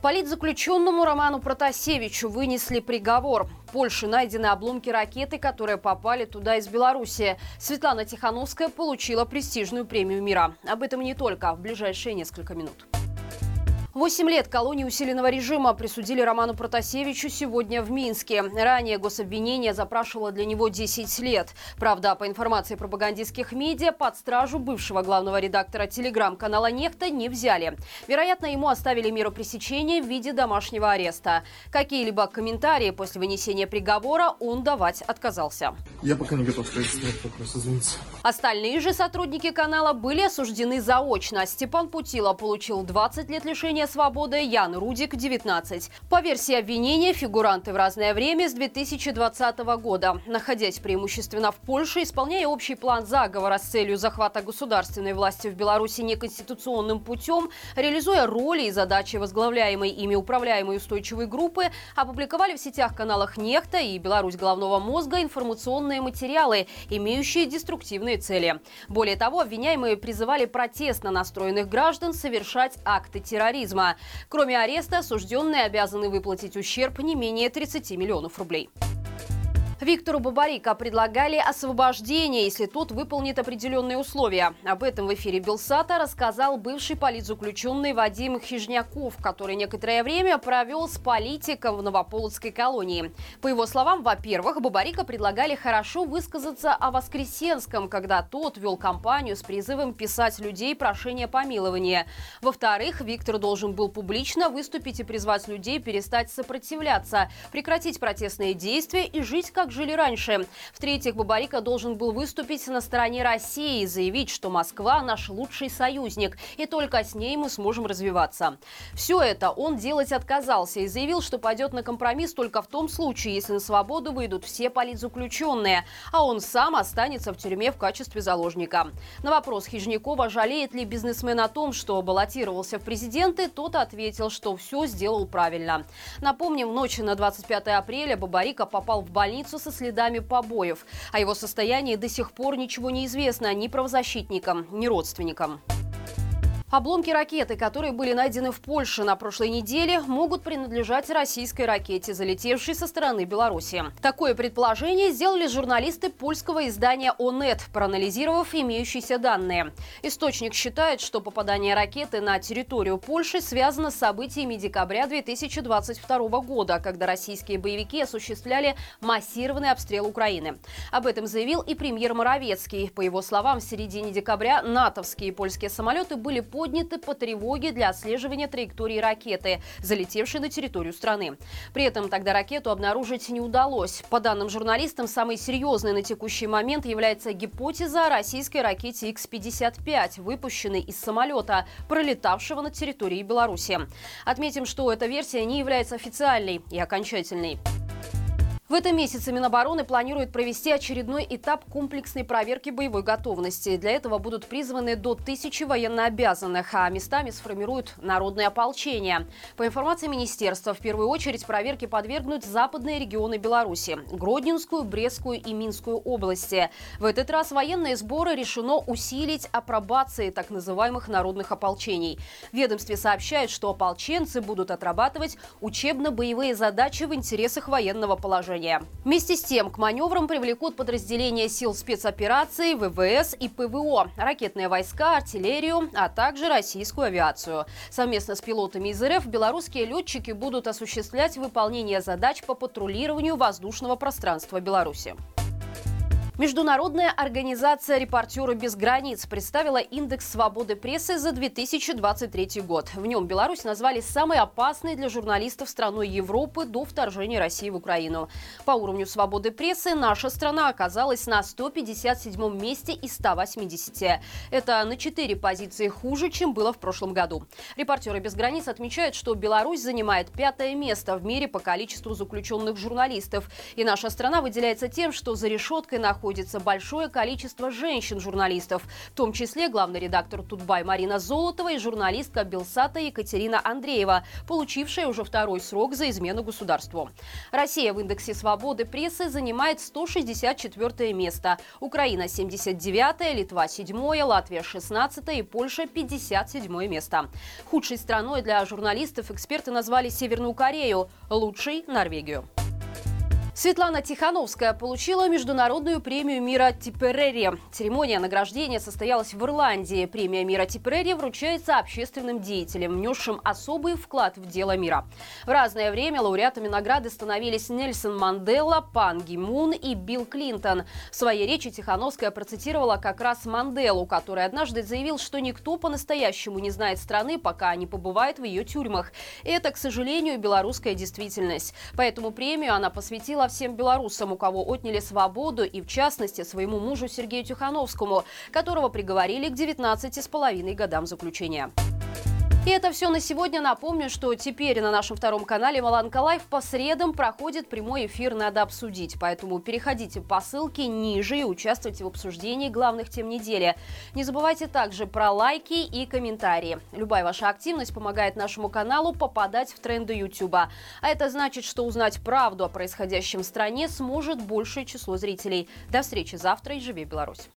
Политзаключенному Роману Протасевичу вынесли приговор. В Польше найдены обломки ракеты, которые попали туда из Беларуси. Светлана Тихановская получила престижную премию мира. Об этом не только в ближайшие несколько минут. Восемь лет колонии усиленного режима присудили Роману Протасевичу сегодня в Минске. Ранее гособвинение запрашивало для него 10 лет. Правда, по информации пропагандистских медиа, под стражу бывшего главного редактора телеграм-канала «Нехта» не взяли. Вероятно, ему оставили меру пресечения в виде домашнего ареста. Какие-либо комментарии после вынесения приговора он давать отказался. Я пока не готов сказать вопрос, извините. Остальные же сотрудники канала были осуждены заочно. Степан Путила получил 20 лет лишения свободы, Ян Рудик – 19. По версии обвинения, фигуранты в разное время с 2020 года. Находясь преимущественно в Польше, исполняя общий план заговора с целью захвата государственной власти в Беларуси неконституционным путем, реализуя роли и задачи возглавляемой ими управляемой устойчивой группы, опубликовали в сетях каналах «Нехта» и «Беларусь головного мозга» информационные материалы, имеющие деструктивные цели. Более того, обвиняемые призывали протестно настроенных граждан совершать акты терроризма терроризма. Кроме ареста, осужденные обязаны выплатить ущерб не менее 30 миллионов рублей. Виктору Бабарика предлагали освобождение, если тот выполнит определенные условия. Об этом в эфире Белсата рассказал бывший политзаключенный Вадим Хижняков, который некоторое время провел с политиком в Новополоцкой колонии. По его словам, во-первых, Бабарика предлагали хорошо высказаться о Воскресенском, когда тот вел кампанию с призывом писать людей прошение помилования. Во-вторых, Виктор должен был публично выступить и призвать людей перестать сопротивляться, прекратить протестные действия и жить как как жили раньше. В-третьих, Бабарика должен был выступить на стороне России и заявить, что Москва наш лучший союзник, и только с ней мы сможем развиваться. Все это он делать отказался и заявил, что пойдет на компромисс только в том случае, если на свободу выйдут все политзаключенные, а он сам останется в тюрьме в качестве заложника. На вопрос Хижнякова, жалеет ли бизнесмен о том, что баллотировался в президенты, тот ответил, что все сделал правильно. Напомним, ночью на 25 апреля Бабарика попал в больницу со следами побоев. О его состоянии до сих пор ничего не известно ни правозащитникам, ни родственникам. Обломки ракеты, которые были найдены в Польше на прошлой неделе, могут принадлежать российской ракете, залетевшей со стороны Беларуси. Такое предположение сделали журналисты польского издания ОНЕТ, проанализировав имеющиеся данные. Источник считает, что попадание ракеты на территорию Польши связано с событиями декабря 2022 года, когда российские боевики осуществляли массированный обстрел Украины. Об этом заявил и премьер Моровецкий. По его словам, в середине декабря натовские и польские самолеты были подняты по тревоге для отслеживания траектории ракеты, залетевшей на территорию страны. При этом тогда ракету обнаружить не удалось. По данным журналистам, самой серьезной на текущий момент является гипотеза о российской ракете X-55, выпущенной из самолета, пролетавшего над территорией Беларуси. Отметим, что эта версия не является официальной и окончательной. В этом месяце Минобороны планирует провести очередной этап комплексной проверки боевой готовности. Для этого будут призваны до тысячи военнообязанных, а местами сформируют народное ополчение. По информации министерства, в первую очередь проверки подвергнут западные регионы Беларуси – Гродненскую, Брестскую и Минскую области. В этот раз военные сборы решено усилить апробацией так называемых народных ополчений. В ведомстве сообщают, что ополченцы будут отрабатывать учебно-боевые задачи в интересах военного положения вооружения. Вместе с тем к маневрам привлекут подразделения сил спецопераций, ВВС и ПВО, ракетные войска, артиллерию, а также российскую авиацию. Совместно с пилотами из РФ белорусские летчики будут осуществлять выполнение задач по патрулированию воздушного пространства Беларуси. Международная организация «Репортеры без границ» представила индекс свободы прессы за 2023 год. В нем Беларусь назвали самой опасной для журналистов страной Европы до вторжения России в Украину. По уровню свободы прессы наша страна оказалась на 157 месте из 180. Это на 4 позиции хуже, чем было в прошлом году. «Репортеры без границ» отмечают, что Беларусь занимает пятое место в мире по количеству заключенных журналистов. И наша страна выделяется тем, что за решеткой находится находится большое количество женщин-журналистов, в том числе главный редактор Тутбай Марина Золотова и журналистка Белсата Екатерина Андреева, получившая уже второй срок за измену государству. Россия в индексе свободы прессы занимает 164 место, Украина 79, Литва 7, Латвия 16 и Польша 57 место. Худшей страной для журналистов эксперты назвали Северную Корею, лучшей – Норвегию. Светлана Тихановская получила международную премию мира Типерери. Церемония награждения состоялась в Ирландии. Премия мира Типерери вручается общественным деятелям, внесшим особый вклад в дело мира. В разное время лауреатами награды становились Нельсон Мандела, Пан Ги Мун и Билл Клинтон. В своей речи Тихановская процитировала как раз Манделу, который однажды заявил, что никто по-настоящему не знает страны, пока не побывает в ее тюрьмах. Это, к сожалению, белорусская действительность. Поэтому премию она посвятила всем белорусам, у кого отняли свободу, и в частности своему мужу Сергею Тихановскому, которого приговорили к 19 с половиной годам заключения. И это все на сегодня. Напомню, что теперь на нашем втором канале Маланка Лайв по средам проходит прямой эфир «Надо обсудить». Поэтому переходите по ссылке ниже и участвуйте в обсуждении главных тем недели. Не забывайте также про лайки и комментарии. Любая ваша активность помогает нашему каналу попадать в тренды YouTube. А это значит, что узнать правду о происходящем в стране сможет большее число зрителей. До встречи завтра и живи Беларусь!